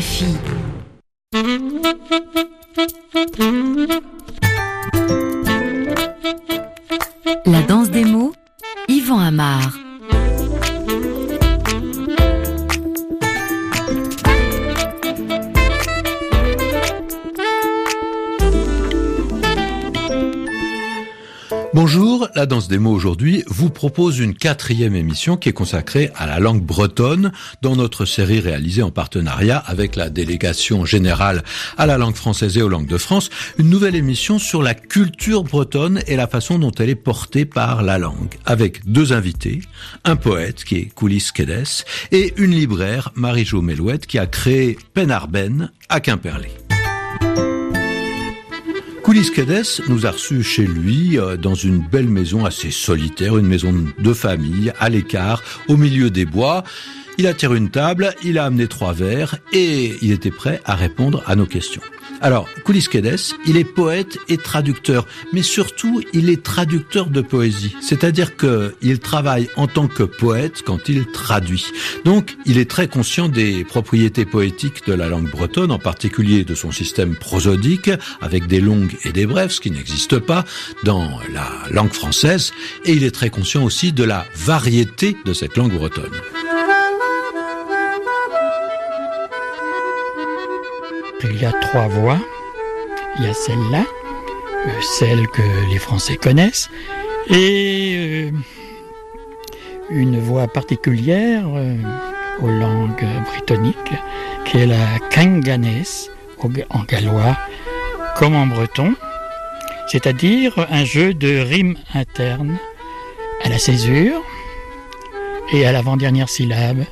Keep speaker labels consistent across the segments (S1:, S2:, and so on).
S1: FI. Propose une quatrième émission qui est consacrée à la langue bretonne dans notre série réalisée en partenariat avec la délégation générale à la langue française et aux langues de France, une nouvelle émission sur la culture bretonne et la façon dont elle est portée par la langue, avec deux invités, un poète qui est Coulis Kedes et une libraire, Marie-Jo Melouette, qui a créé Penarben à Quimperlé. Coulis Kedes nous a reçus chez lui euh, dans une belle maison assez solitaire, une maison de famille, à l'écart, au milieu des bois. Il a tiré une table, il a amené trois verres et il était prêt à répondre à nos questions. Alors, Koulis Kedes, il est poète et traducteur, mais surtout, il est traducteur de poésie. C'est-à-dire qu'il travaille en tant que poète quand il traduit. Donc, il est très conscient des propriétés poétiques de la langue bretonne, en particulier de son système prosodique, avec des longues et des brèves, ce qui n'existe pas dans la langue française, et il est très conscient aussi de la variété de cette langue bretonne.
S2: Il y a trois voix. Il y a celle-là, euh, celle que les Français connaissent, et euh, une voix particulière euh, aux langues britanniques, qui est la kanganès en gallois, comme en breton, c'est-à-dire un jeu de rimes internes à la césure et à l'avant-dernière syllabe.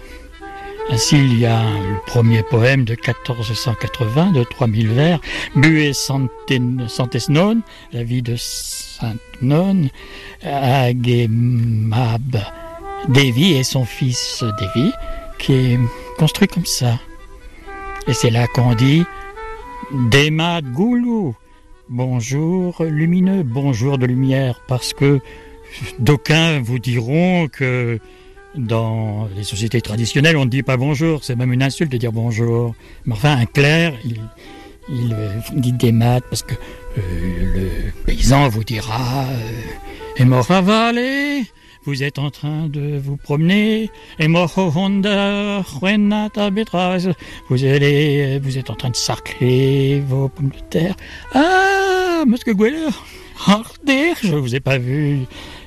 S2: Ainsi, il y a le premier poème de 1480 de 3000 vers, Bué Santesnon, la vie de Sainte Nonne, Agemab Devi et son fils Devi, qui est construit comme ça. Et c'est là qu'on dit Demad Goulou, bonjour lumineux, bonjour de lumière, parce que d'aucuns vous diront que dans les sociétés traditionnelles, on ne dit pas bonjour, c'est même une insulte de dire bonjour. Mais enfin, un clerc, il, il euh, dit des maths parce que euh, le paysan vous dira euh, mort vous êtes en train de vous promener, Honda, vous allez, vous êtes en train de sarcler vos pommes de terre. Ah, Monsieur Gweller, je vous ai pas vu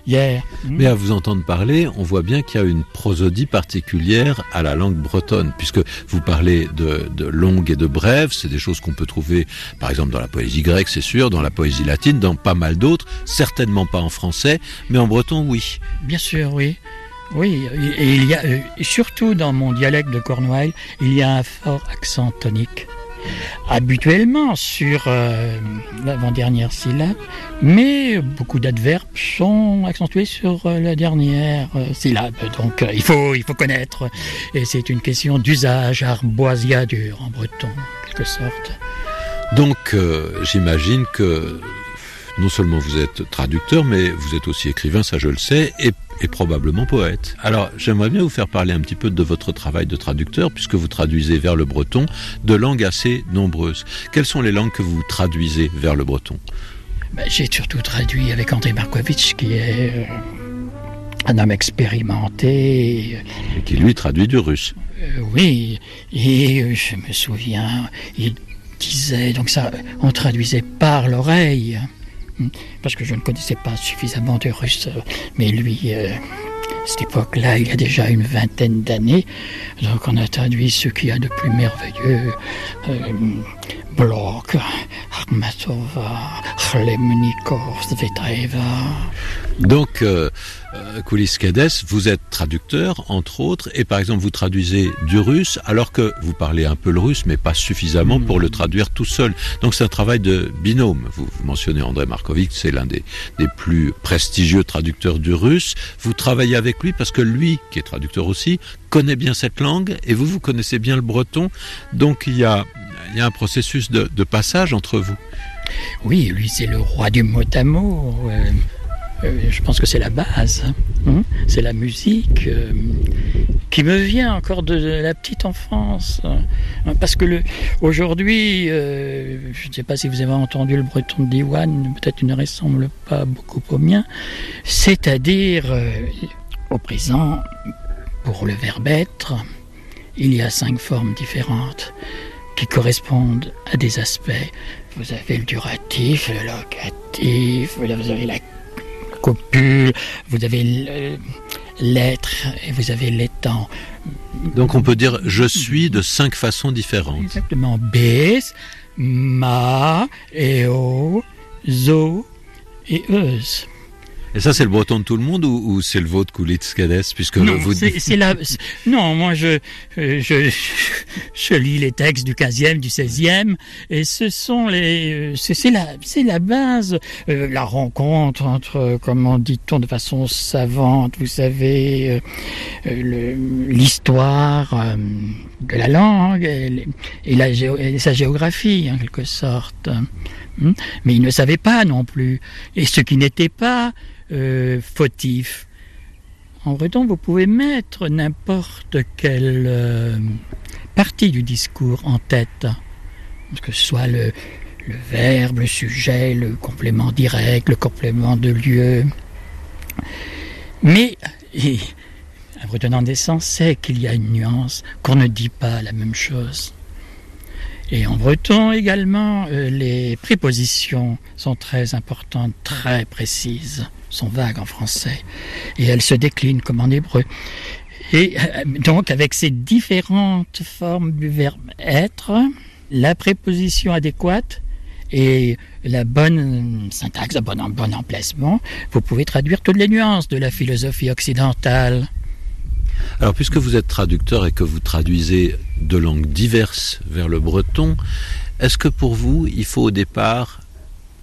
S2: hier.
S1: Mais à vous entendre parler, on voit bien qu'il y a une prosodie particulière à la langue bretonne, puisque vous parlez de, de longue et de brève, c'est des choses qu'on peut trouver, par exemple, dans la poésie grecque, c'est sûr, dans la poésie latine, dans pas mal d'autres, certainement pas en français, mais en breton, oui.
S2: Bien sûr, oui. Oui, et il y a, euh, surtout dans mon dialecte de Cornouailles, il y a un fort accent tonique habituellement sur euh, l'avant-dernière syllabe, mais beaucoup d'adverbes sont accentués sur euh, la dernière euh, syllabe. Donc il, faut, il faut connaître, et c'est une question d'usage arboisiadur en breton, en quelque sorte.
S1: Donc j'imagine que non seulement vous êtes traducteur, mais vous êtes aussi écrivain, ça je le sais, et, probablement poète. Alors j'aimerais bien vous faire parler un petit peu de votre travail de traducteur, puisque vous traduisez vers le breton de langues assez nombreuses. Quelles sont les langues que vous traduisez vers le breton?
S2: Ben, J'ai surtout traduit avec André Markovitch, qui est euh, un homme expérimenté.
S1: Et qui lui traduit du russe.
S2: Euh, oui, et euh, je me souviens, il disait, donc ça, on traduisait par l'oreille parce que je ne connaissais pas suffisamment de russe, mais lui, euh, à cette époque-là, il y a déjà une vingtaine d'années, donc on a traduit ce qu'il y a de plus merveilleux. Euh, Blok, Khlemnikov,
S1: Donc, euh, euh, Koulis vous êtes traducteur, entre autres, et par exemple, vous traduisez du russe, alors que vous parlez un peu le russe, mais pas suffisamment pour le traduire tout seul. Donc, c'est un travail de binôme. Vous, mentionnez André Markovitch, c'est l'un des, des plus prestigieux traducteurs du russe. Vous travaillez avec lui parce que lui, qui est traducteur aussi, connaît bien cette langue, et vous, vous connaissez bien le breton. Donc, il y a, il y a un processus de, passage entre vous.
S2: Oui, lui, c'est le roi du mot à mot. Euh, je pense que c'est la base. Hein. c'est la musique. Euh, qui me vient encore de la petite enfance. Parce que aujourd'hui, euh, je ne sais pas si vous avez entendu le breton de Diwan, peut-être ne ressemble pas beaucoup au mien, c'est-à-dire euh, au présent, pour le verbe être, il y a cinq formes différentes qui correspondent à des aspects. Vous avez le duratif, le locatif, vous avez la copule, vous avez l'être et vous avez l'étang.
S1: Donc on peut dire je suis de cinq façons différentes.
S2: Exactement. Bes, ma, eo, zo et euse.
S1: Et ça, c'est le breton de tout le monde ou, c'est le vôtre, Koulitz puisque
S2: non,
S1: vous
S2: c'est la... Non, moi, je, je, je, lis les textes du 15e, du 16e, et ce sont les... C'est la, la base, euh, la rencontre entre, comment dit-on de façon savante, vous savez, euh, euh, l'histoire de la langue et, la et sa géographie, en quelque sorte. Hmm? Mais il ne savait pas non plus. Et ce qui n'était pas euh, fautif. En breton, vous pouvez mettre n'importe quelle euh, partie du discours en tête, que ce soit le, verbe, le sujet, le complément direct, le complément de lieu. Mais un breton sens sait qu'il y a une nuance, qu'on ne dit pas la même chose. Et en breton également, euh, les prépositions sont très importantes, très précises sont vagues en français et elles se déclinent comme en hébreu. Et euh, donc avec ces différentes formes du verbe être, la préposition adéquate et la bonne syntaxe, le bon, bon emplacement, vous pouvez traduire toutes les nuances de la philosophie occidentale.
S1: Alors, puisque vous êtes traducteur et que vous traduisez de langues diverses vers le breton, est-ce que pour vous, il faut au départ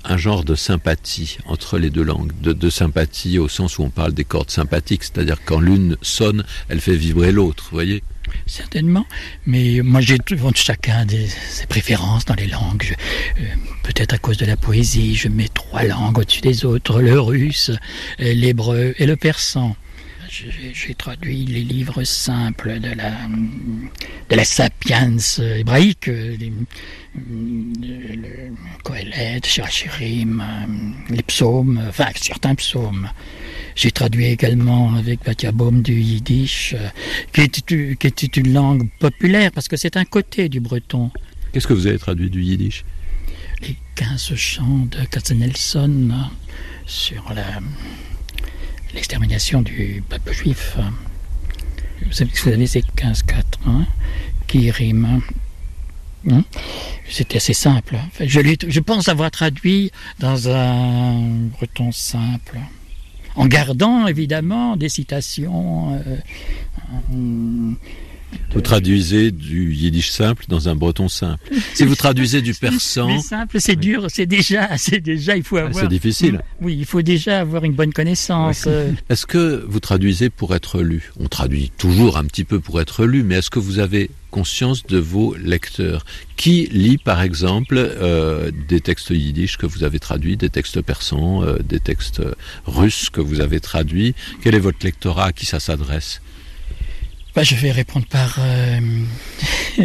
S1: un genre de sympathie entre les deux langues, de, sympathie au sens où on parle des cordes sympathiques, c'est-à-dire quand l'une sonne, elle fait vibrer l'autre, voyez?
S2: Certainement, mais moi j'ai chacun des, ses préférences dans les langues. Euh, peut-être à cause de la poésie, je mets trois langues au-dessus des autres, le russe, euh, l'hébreu et le persan. J'ai traduit les livres simples de la, de la sapiens hébraïque, les, le Kohelet, Shirachirim, les psaumes, enfin certains psaumes. J'ai traduit également avec Batiabaum du yiddish, qui était, qui était une langue populaire parce que c'est un côté du breton.
S1: Qu'est-ce que vous avez traduit du yiddish?
S2: Les 15 chants de Katzenelson sur la l'extermination du peuple juif. Vous savez, ces 15 4 hein, qui riment. Hein. C'était assez simple. je, pense avoir traduit dans un breton simple, en gardant évidemment des citations.
S1: Euh, vous traduisez du yiddish simple dans un breton simple. Si vous traduisez du persan,
S2: simple, c'est dur, c'est déjà, c'est déjà, il faut ah, avoir.
S1: C'est difficile.
S2: Oui, il faut déjà avoir une bonne connaissance. Euh.
S1: Est-ce que vous traduisez pour être lu? On traduit toujours un petit peu pour être lu, mais est-ce que vous avez conscience de vos lecteurs? Qui lit, par exemple, euh, des textes yiddish que vous avez traduits, des textes persans, euh, des textes russes que vous avez traduits? Quel est votre lectorat? À qui ça s'adresse?
S2: Bah, je vais répondre par, euh,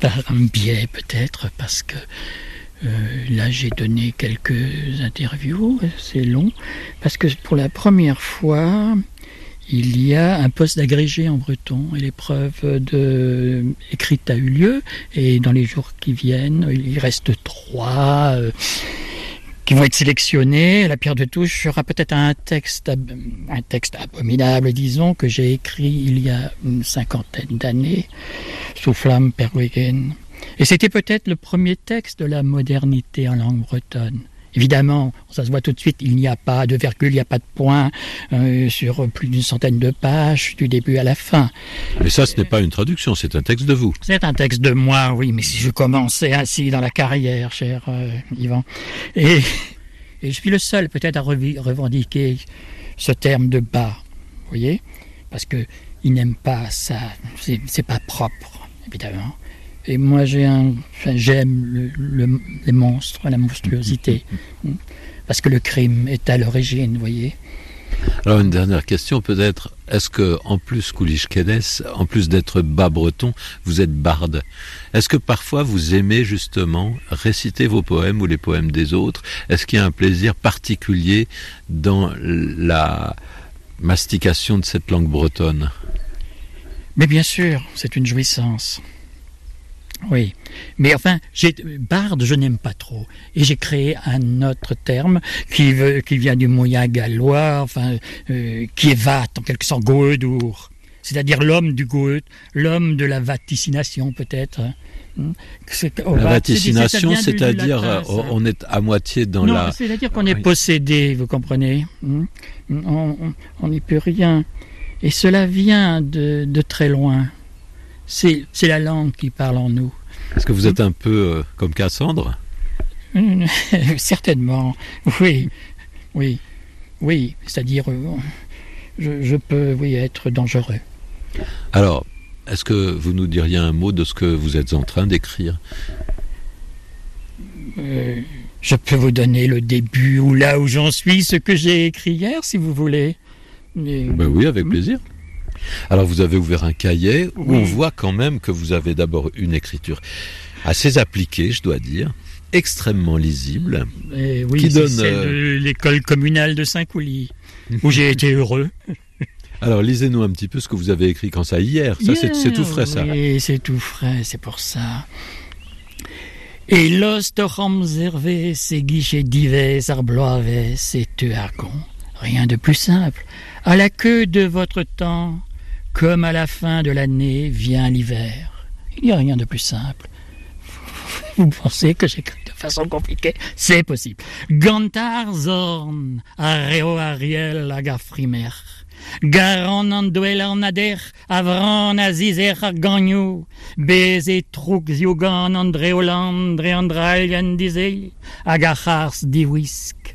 S2: par un biais peut-être, parce que euh, là j'ai donné quelques interviews, c'est long, parce que pour la première fois, il y a un poste d'agrégé en breton et l'épreuve écrite a eu lieu et dans les jours qui viennent, il reste trois. Euh, qui vont être sélectionnés. La pierre de touche sera peut-être un texte, un texte abominable, disons, que j'ai écrit il y a une cinquantaine d'années, sous flamme Perwegen. Et c'était peut-être le premier texte de la modernité en langue bretonne. Évidemment, ça se voit tout de suite, il n'y a pas de virgule, il n'y a pas de point euh, sur plus d'une centaine de pages, du début à la fin.
S1: Mais ça, ce n'est pas une traduction, c'est un texte de vous.
S2: C'est un texte de moi, oui, mais si je commençais ainsi dans la carrière, cher euh, Yvan. Et, je suis le seul peut-être à revendiquer ce terme de bas, vous voyez Parce que il n'aime pas ça, c'est pas propre, évidemment. Et moi, j'ai un, j'aime les monstres, la monstruosité, parce que le crime est à l'origine, vous voyez.
S1: Alors une dernière question peut-être. Est-ce que en plus Koulish Kedes, en plus d'être bas breton, vous êtes barde? Est-ce que parfois vous aimez justement réciter vos poèmes ou les poèmes des autres? Est-ce qu'il y a un plaisir particulier dans la mastication de cette langue bretonne?
S2: Mais bien sûr, c'est une jouissance. Oui, mais enfin, j'ai barde, je n'aime pas trop, et j'ai créé un autre terme qui, veut, qui vient du moyen gallois, enfin, euh, qui est vat en quelque sorte, goedour, c'est-à-dire l'homme du goet, l'homme de la vaticination peut-être. Hein.
S1: Hmm. La vaticination, c'est-à-dire euh, on est à moitié dans
S2: non,
S1: la.
S2: C'est-à-dire qu'on est possédé, vous comprenez. Hmm. On n'y peut rien, et cela vient de, de très loin. C'est la langue qui parle en nous.
S1: Est-ce que vous êtes un peu euh, comme Cassandre
S2: Certainement, oui, oui, oui. C'est-à-dire, euh, je, peux, oui, être dangereux.
S1: Alors, est-ce que vous nous diriez un mot de ce que vous êtes en train d'écrire?
S2: Euh, Je peux vous donner le début ou là où j'en suis, ce que j'ai écrit hier, si vous voulez.
S1: Ben oui, avec hmm? plaisir. Alors vous avez ouvert un cahier où on voit quand même que vous avez d'abord une écriture assez appliquée, je dois dire, extrêmement lisible,
S2: Et oui, qui donne euh, l'école communale de Saint-Coulis où j'ai été heureux.
S1: Alors lisez-nous un petit peu ce que vous avez écrit quand ça hier. Ça c'est tout frais ça.
S2: Oui, c'est tout frais, c'est pour ça. Et l'ostocham zervé, ses guichets divers, arbloaves, c'est con. Rien de plus simple. À la queue de votre temps, comme à la fin de l'année vient l'hiver. Il n'y a rien de plus simple. Vous pensez que j'écris de façon compliquée? C'est possible. Gantar zorn, areo ariel agafrimer. Garon an duel an ader, avran azizer ar gagnou, beze trouk ziogan an dreoland, dre an drailien dizel, agachars diwisk,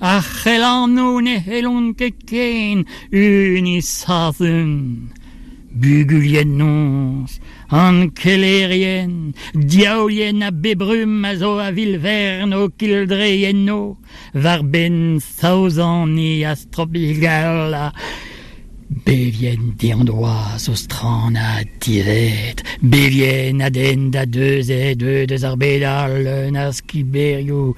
S2: ni, a chelan nou ne helon keken unisathun bugulien nons, an kelerien, diaolien a bebrum a zo a vilvern o kildreien no, var ben saouzan ni astrobilgal Bevien diandoaz o stran a divet, bevien a den da deus e deux deus ar bedal, nas kiberio,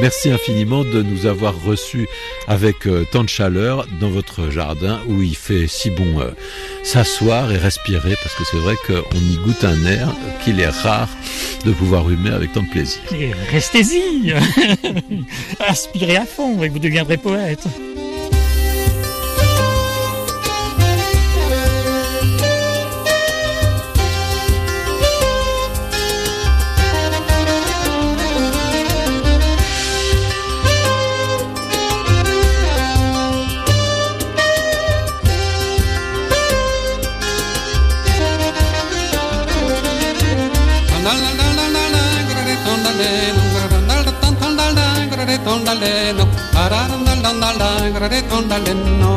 S1: Merci infiniment de nous avoir reçus avec euh, tant de chaleur dans votre jardin où il fait si bon euh, s'asseoir et respirer parce que c'est vrai qu'on y goûte un air qu'il est rare de pouvoir humer avec tant de plaisir.
S2: Restez-y Aspirez à fond et vous deviendrez poète.
S3: tondalenno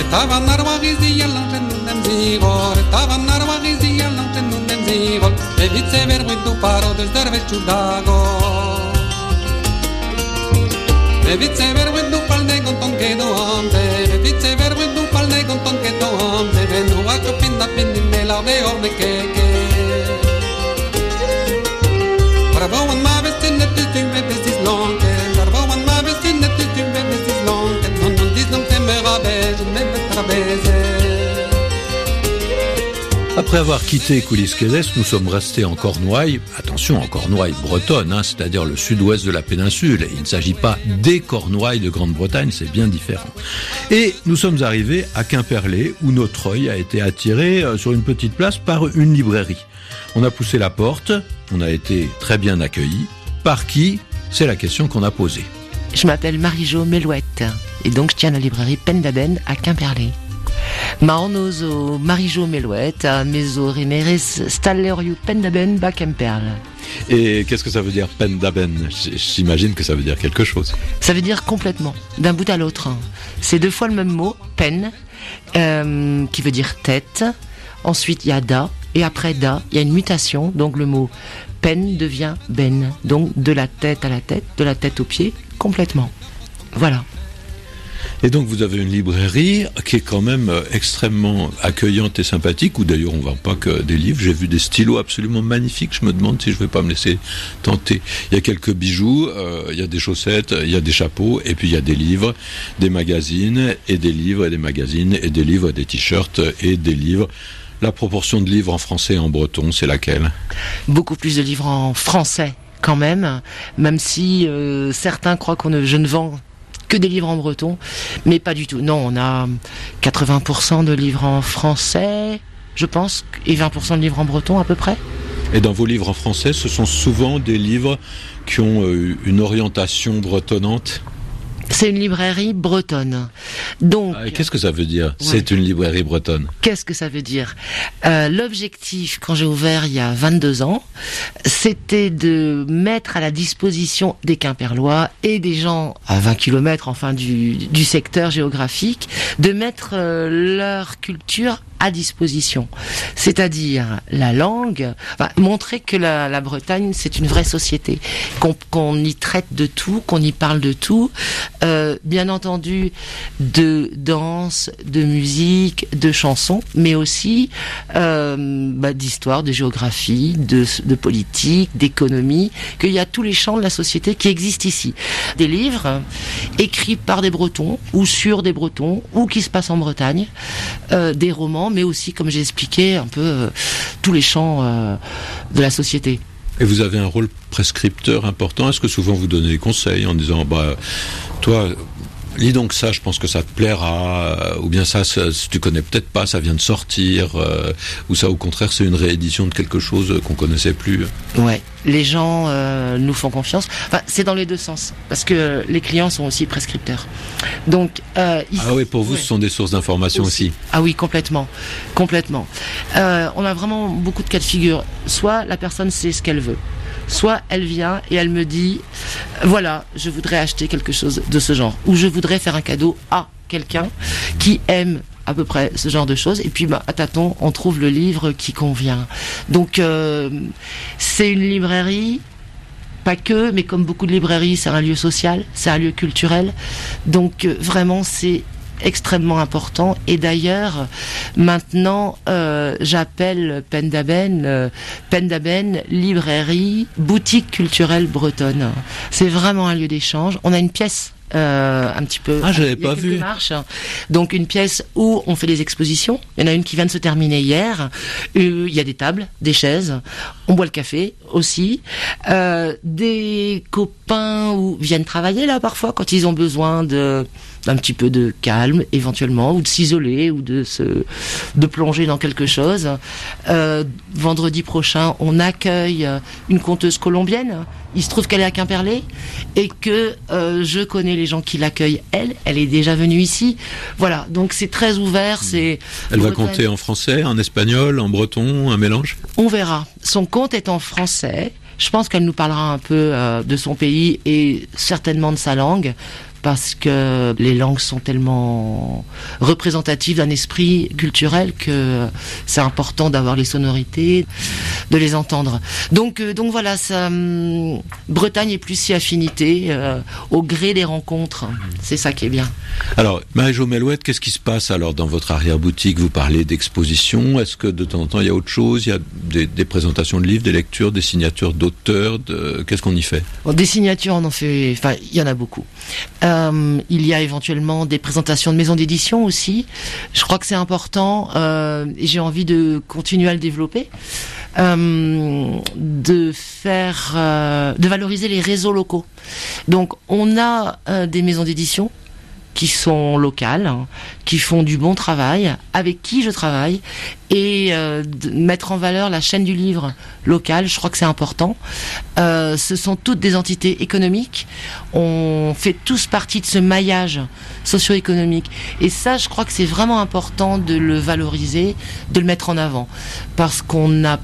S3: Etaban narwa gizi yalan tenun dem zibor Etaban narwa gizi yalan tenun dem zibor Evitze berguindu paro del zerbetsu dago Evitze berguindu palde gonton kedo amde Evitze berguindu palde gonton kedo amde Benua kapinda pindin de la de orne keke Bravo and
S1: Après avoir quitté Coulisses nous sommes restés en Cornouailles, attention en Cornouailles bretonne, hein, c'est-à-dire le sud-ouest de la péninsule. Il ne s'agit pas des Cornouailles de Grande-Bretagne, c'est bien différent. Et nous sommes arrivés à Quimperlé, où notre œil a été attiré euh, sur une petite place par une librairie. On a poussé la porte, on a été très bien accueillis, Par qui C'est la question qu'on a posée.
S4: Je m'appelle Marie-Jo Melouette et donc je tiens la librairie Pendaben à Quimperlé. Ma onozo Marie-Jo Melouette à meso remeres stallerio Pendaben ba Quimperle.
S1: Et qu'est-ce que ça veut dire pendaben J'imagine que ça veut dire quelque chose.
S4: Ça veut dire complètement, d'un bout à l'autre. C'est deux fois le même mot, pen, euh, qui veut dire tête. Ensuite, il y a da, et après da, il y a une mutation, donc le mot pen devient ben. Donc de la tête à la tête, de la tête aux pieds, complètement. Voilà.
S1: Et donc vous avez une librairie qui est quand même euh, extrêmement accueillante et sympathique, où d'ailleurs on ne vend pas que des livres. J'ai vu des stylos absolument magnifiques. Je me demande si je ne vais pas me laisser tenter. Il y a quelques bijoux, euh, il y a des chaussettes, il y a des chapeaux, et puis il y a des livres, des magazines, et des livres, et des magazines, et des livres, et des t-shirts, et des livres. La proportion de livres en français et en breton, c'est laquelle?
S4: Beaucoup plus de livres en français quand même, même si euh, certains croient qu'on ne, je ne vends que des livres en breton, mais pas du tout. Non, on a 80% de livres en français, je pense, et 20% de livres en breton à peu près.
S1: Et dans vos livres en français, ce sont souvent des livres qui ont euh, une orientation bretonnante?
S4: C'est une librairie bretonne. Donc,
S1: ah, qu'est-ce que ça veut dire C'est une librairie bretonne?
S4: Qu'est-ce que ça veut dire? Euh, L'objectif, quand j'ai ouvert il y a 22 ans, c'était de mettre à la disposition des Quimperlois et des gens à 20 km, enfin du, du secteur géographique, de mettre euh, leur culture à disposition. C'est-à-dire la langue, montrer que la, Bretagne, c'est une vraie société, qu'on y traite de tout, qu'on y parle de tout, euh, bien entendu de danse, de musique, de chansons, mais aussi euh, bah, d'histoire, de géographie, de, de politique, d'économie, qu'il y a tous les champs de la société qui existent ici. Des livres écrits par des Bretons, ou sur des Bretons, ou qui se passent en Bretagne, euh, des romans, mais aussi, comme j'ai expliqué, un peu euh, tous les champs euh, de la société.
S1: Et vous avez un rôle prescripteur important. Est-ce que souvent vous donnez des conseils en disant, bah, toi, lis donc ça, je pense que ça te plaira, ou bien ça, ça tu connais peut-être pas, ça vient de sortir, euh, ou ça au contraire c'est une réédition de quelque chose qu'on connaissait plus.
S4: Ouais, les gens euh, nous font confiance. Enfin, c'est dans les deux sens, parce que les clients sont aussi prescripteurs. Donc,
S1: euh, ah oui, pour vous, ouais. ce sont des sources d'information aussi. aussi.
S4: Ah oui, complètement, complètement. Euh, on a vraiment beaucoup de cas de figure. Soit la personne sait ce qu'elle veut soit elle vient et elle me dit voilà, je voudrais acheter quelque chose de ce genre. Ou je voudrais faire un cadeau à quelqu'un qui aime à peu près ce genre de choses. Et puis bah, à tâton on trouve le livre qui convient. Donc euh, c'est une librairie pas que, mais comme beaucoup de librairies, c'est un lieu social, c'est un lieu culturel. Donc euh, vraiment, c'est extrêmement important. Et d'ailleurs, maintenant, euh, j'appelle Pendaben, euh, Pendaben, librairie, boutique culturelle bretonne. C'est vraiment un lieu d'échange. On a une pièce euh, un petit peu.
S1: Ah, j'avais pas vu.
S4: Marches. Donc une pièce où on fait des expositions. Il y en a une qui vient de se terminer hier. Il y a des tables, des chaises. On boit le café aussi. Euh, des copains où viennent travailler là parfois quand ils ont besoin de d'un petit peu de calme éventuellement ou de s'isoler ou de se de plonger dans quelque chose. Euh, vendredi prochain, on accueille une conteuse colombienne. Il se trouve qu'elle est à Quimperlé et que euh, je connais les gens qui l'accueillent. Elle, elle est déjà venue ici. Voilà, donc c'est très ouvert. C'est.
S1: Elle va compter en français, en espagnol, en breton, un mélange?
S4: On verra. Son compte est en français. Je pense qu'elle nous parlera un peu euh, de son pays et certainement de sa langue parce que les langues sont tellement représentatives d'un esprit culturel que c'est important d'avoir les sonorités, de les entendre. Donc, euh, donc voilà, ça, hum, Bretagne est plus si affinité euh, au gré des rencontres. C'est ça qui est bien.
S1: Alors, Marie-Jo Melouette, qu'est-ce qui se passe alors dans votre arrière-boutique? Vous parlez d'exposition. Est-ce que de temps en temps il y a autre chose? Il y a des, des, présentations de livres, des lectures, des signatures d'auteurs de... Qu'est-ce qu'on y fait?
S4: Des signatures, on en fait. Enfin, il y en a beaucoup. Euh, il y a éventuellement des présentations de maisons d'édition aussi. Je crois que c'est important euh, et j'ai envie de continuer à le développer. Euh, de faire, euh, de valoriser les réseaux locaux. Donc, on a euh, des maisons d'édition qui sont locales, hein, qui font du bon travail, avec qui je travaille, et euh, mettre en valeur la chaîne du livre local, je crois que c'est important. Euh, ce sont toutes des entités économiques. On fait tous partie de ce maillage socio-économique. Et ça, je crois que c'est vraiment important de le valoriser, de le mettre en avant. Parce qu'on n'a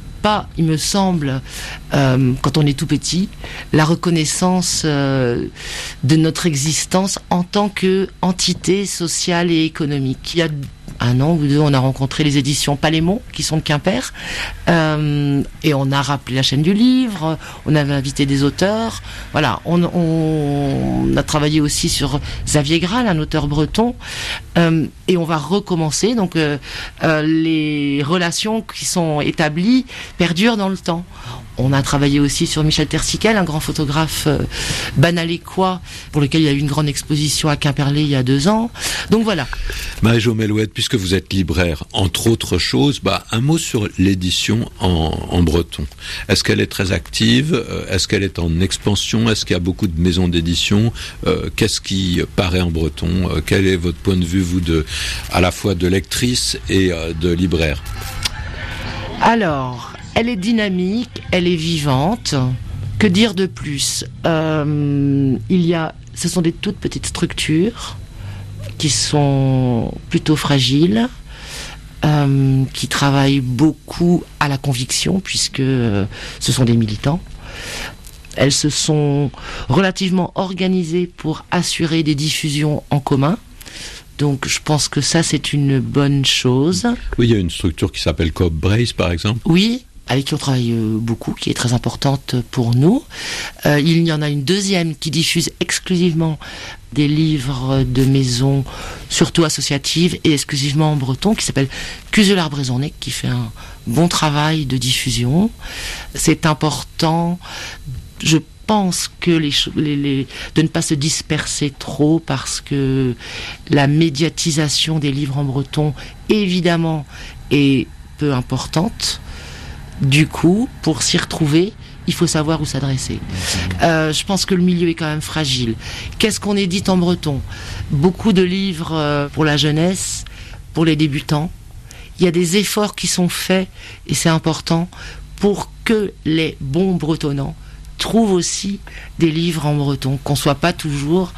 S4: il me semble, euh, quand on est tout petit, la reconnaissance euh, de notre existence en tant que entité sociale et économique. Un an ou deux, on a rencontré les éditions Palémon, qui sont de Quimper, euh, et on a rappelé la chaîne du livre, on avait invité des auteurs, voilà, on, a travaillé aussi sur Xavier Graal, un auteur breton, euh, et on va recommencer, donc euh, les relations qui sont établies perdurent dans le temps. On a travaillé aussi sur Michel Tersiquel, un grand photographe euh, banalécois, pour lequel il y a eu une grande exposition à Quimperlé il y a deux ans. Donc voilà.
S1: Maëjo Melouette, puisque vous êtes libraire, entre autres choses, bah, un mot sur l'édition en, en breton. Est-ce qu'elle est très active? Euh, Est-ce qu'elle est en expansion? Est-ce qu'il y a beaucoup de maisons d'édition? Euh, Qu'est-ce qui paraît en breton? Quel est votre point de vue, vous, de, à la fois de lectrice et de libraire?
S4: Alors, elle est dynamique, elle est vivante. Que dire de plus Euh, Il y a, ce sont des toutes petites structures qui sont plutôt fragiles, euh, qui travaillent beaucoup à la conviction puisque euh, ce sont des militants. Elles se sont relativement organisées pour assurer des diffusions en commun. Donc je pense que ça c'est une bonne chose.
S1: Oui, il y a une structure qui s'appelle Coop Brace, par exemple.
S4: Oui, avec qui on travaille euh, beaucoup, qui est très importante pour nous. Euh, il y en a une deuxième qui diffuse exclusivement des livres de maison, surtout associatives et exclusivement en breton, qui s'appelle Cuselar Brésonnet, qui fait un bon travail de diffusion. C'est important, je pense que les- de ne pas se disperser trop parce que la médiatisation des livres en breton, évidemment, est peu importante. Du coup, pour s'y retrouver, il faut savoir où s'adresser. Euh, je pense que le milieu est quand même fragile. Qu'est-ce qu'on édite en breton? Beaucoup de livres euh, pour la jeunesse, pour les débutants. Il y a des efforts qui sont faits, et c'est important, pour que les bons bretonnants trouvent aussi des livres en breton, qu'on soit pas toujours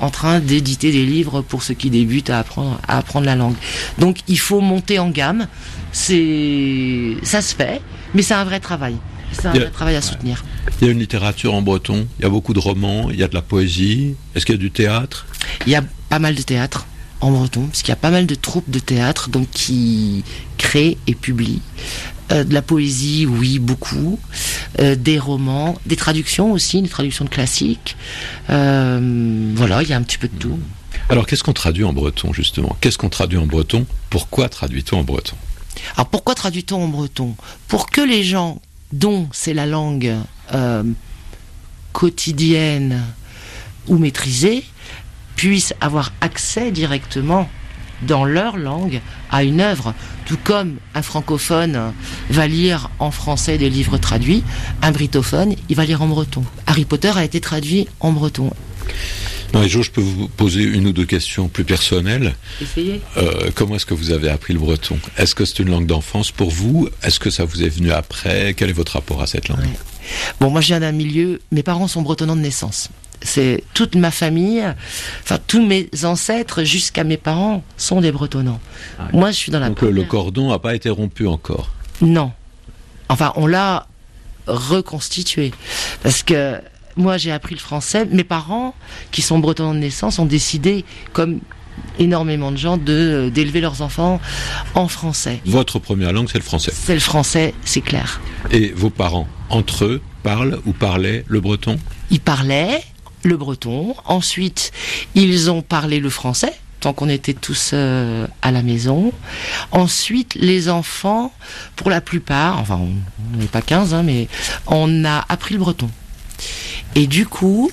S4: en train d'éditer des livres pour ceux qui débutent à apprendre, à apprendre la langue. Donc il faut monter en gamme. C'est, ça se fait, mais c'est un vrai travail. C'est un
S1: a-
S4: vrai travail à soutenir.
S1: Il y a une littérature en breton, il y a beaucoup de romans, il y a de la poésie. Est-ce qu'il y a du théâtre?
S4: Il y a pas mal de théâtre en breton, parce qu'il y a pas mal de troupes de théâtre donc qui créent et publient. Euh, de la poésie, oui, beaucoup. Euh, des romans, des traductions aussi, des traductions de classiques. Euh, voilà, il y a un petit peu de tout.
S1: Alors qu'est-ce qu'on traduit en breton, justement? Qu'est-ce qu'on traduit en breton? Pourquoi traduit-on en breton?
S4: Alors pourquoi traduit-on en breton Pour que les gens dont c'est la langue euh, quotidienne ou maîtrisée puissent avoir accès directement dans leur langue à une œuvre, tout comme un francophone va lire en français des livres traduits, un britophone, il va lire en breton. Harry Potter a été traduit en breton.
S1: Non, et Jo, je peux vous poser une ou deux questions plus personnelles.
S4: Essayez.
S1: Euh, comment est-ce que vous avez appris le breton? Est-ce que c'est une langue d'enfance pour vous? Est-ce que ça vous est venu après? Quel est votre rapport à cette langue?
S4: Ouais. Bon, moi je viens d'un milieu, mes parents sont bretonnants de naissance. C'est toute ma famille, enfin tous mes ancêtres jusqu'à mes parents sont des bretonnants. Moi je suis dans la
S1: Donc le cordon n'a pas été rompu encore?
S4: Non. Enfin, on l'a reconstitué. Parce que moi, j'ai appris le français. Mes parents, qui sont bretons de naissance, ont décidé, comme énormément de gens, de d'élever leurs enfants en français.
S1: Votre première langue, c'est le français.
S4: C'est le français, c'est clair.
S1: Et vos parents, entre eux, parlent ou parlaient le breton?
S4: Ils parlaient le breton. Ensuite, ils ont parlé le français. Tant qu'on était tous euh, à la maison. Ensuite, les enfants, pour la plupart, enfin, on n'est pas 15, hein, mais on a appris le breton. Et du coup,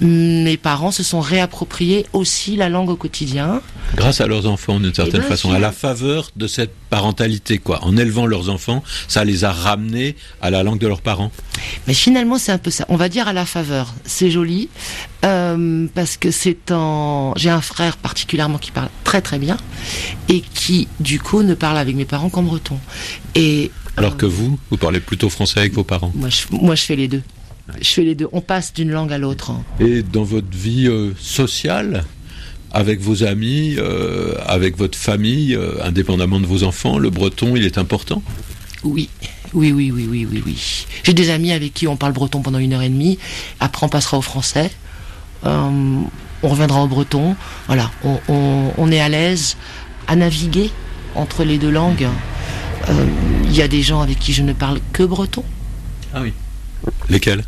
S4: mes parents se sont réappropriés aussi la langue au quotidien.
S1: Grâce à leurs enfants, d'une certaine
S4: ben,
S1: façon, à la faveur de cette parentalité, quoi. En élevant leurs enfants, ça les a ramenés à la langue de leurs parents.
S4: Mais finalement, c'est un peu ça. On va dire à la faveur. C'est joli euh, parce que c'est en. J'ai un frère particulièrement qui parle très très bien et qui, du coup, ne parle avec mes parents qu'en breton. Et
S1: Alors que vous, vous parlez plutôt français avec vos parents.
S4: moi, je, moi, je fais les deux. Je fais les deux. On passe d'une langue à l'autre. hein.
S1: Et dans votre vie euh, sociale, avec vos amis, euh, avec votre famille, euh, indépendamment de vos enfants, le breton, il est important?
S4: Oui. Oui, oui, oui, oui, oui, oui. J'ai des amis avec qui on parle breton pendant une heure et demie. Après, on passera au français. Euh, on reviendra au breton. Voilà. On, on- on est à l'aise à naviguer entre les deux langues. Euh, Il y a des gens avec qui je ne parle que breton.
S1: Ah oui. Lesquels?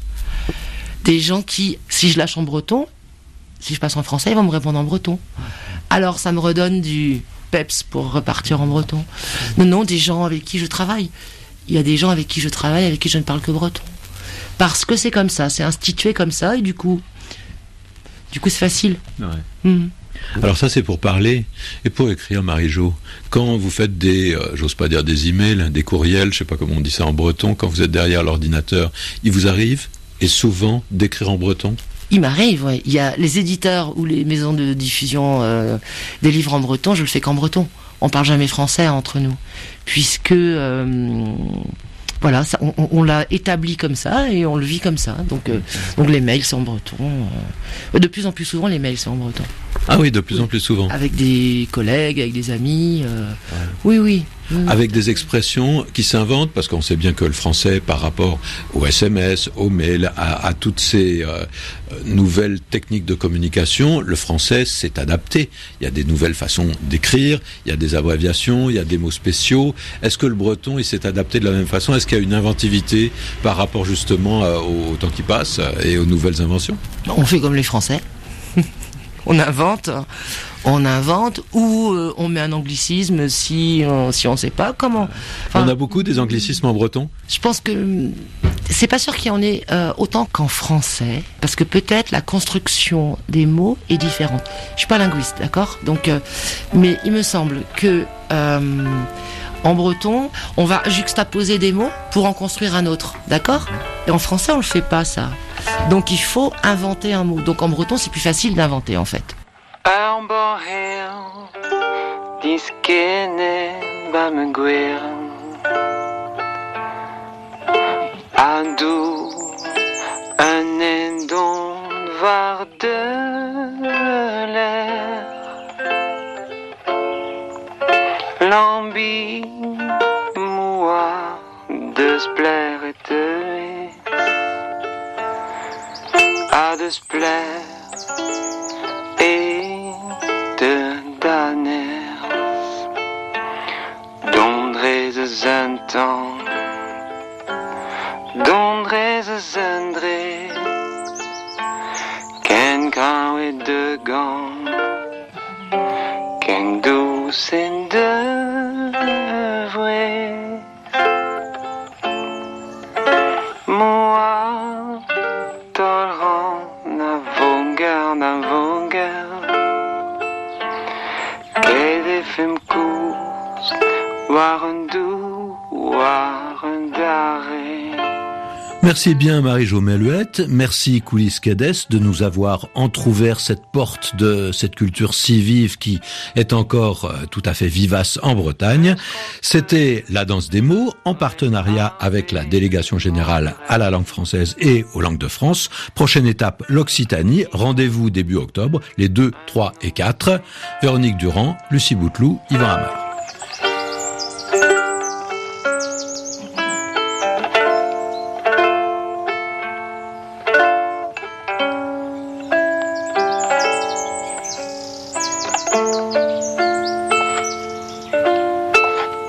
S4: Des gens qui, si je lâche en breton, si je passe en français, ils vont me répondre en breton. Alors, ça me redonne du peps pour repartir en breton. Non, non, des gens avec qui je travaille. Il y a des gens avec qui je travaille, avec qui je ne parle que breton. Parce que c'est comme ça, c'est institué comme ça, et du coup, du coup, c'est facile. Mhm.
S1: Alors ça c'est pour parler et pour écrire Marie-Jo. Quand vous faites des, euh, j'ose pas dire des emails, des courriels, je sais pas comment on dit ça en breton, quand vous êtes derrière l'ordinateur, il vous arrive et souvent d'écrire en breton
S4: Il m'arrive, ouais. Il y a les éditeurs ou les maisons de diffusion euh, des livres en breton, je le fais qu'en breton. On parle jamais français entre nous, puisque euh, voilà, ça, on, l'a établi comme ça et on le vit comme ça. Donc, euh, donc les mails sont en breton. euh. De plus en plus souvent, les mails sont en breton.
S1: Ah oui, de plus en plus souvent.
S4: Avec des collègues, avec des amis. euh, Oui, oui. Mm.
S1: Avec des expressions qui s'inventent, parce qu'on sait bien que le français, par rapport au SMS, au mail, à, à toutes ces euh, nouvelles techniques de communication, le français s'est adapté. Il y a des nouvelles façons d'écrire, il y a des abréviations, il y a des mots spéciaux. Est-ce que le breton, il s'est adapté de la même façon? Est-ce qu'il y a une inventivité par rapport justement euh, au, au temps qui passe et aux nouvelles inventions?
S4: On fait comme les Français. on invente, on invente, ou euh, on met un anglicisme si on, si on sait pas comment. Enfin,
S1: On a beaucoup des anglicismes en breton
S4: Je pense que hum, c'est pas sûr qu'il y en ait euh, autant qu'en français, parce que peut-être la construction des mots est différente. Je suis pas linguiste, d'accord? Donc, euh, mais il me semble que euh, en breton, on va juxtaposer des mots pour en construire un autre, d'accord? Et en français, on le fait pas ça. Donc, il faut inventer un mot. Donc, en breton, c'est plus facile d'inventer, en fait.
S5: Armbor heel, die à de
S1: Merci bien Marie-Jo Meluette, merci Coulisses Quédès de nous avoir entrouvert cette porte de cette culture si vive qui est encore euh, tout à fait vivace en Bretagne. C'était la danse des mots en partenariat avec la délégation générale à la langue française et aux langues de France. Prochaine étape, l'Occitanie. Rendez-vous début octobre, les 2, 3 et 4. Véronique Durand, Lucie Bouteloup, Yvan Hamar.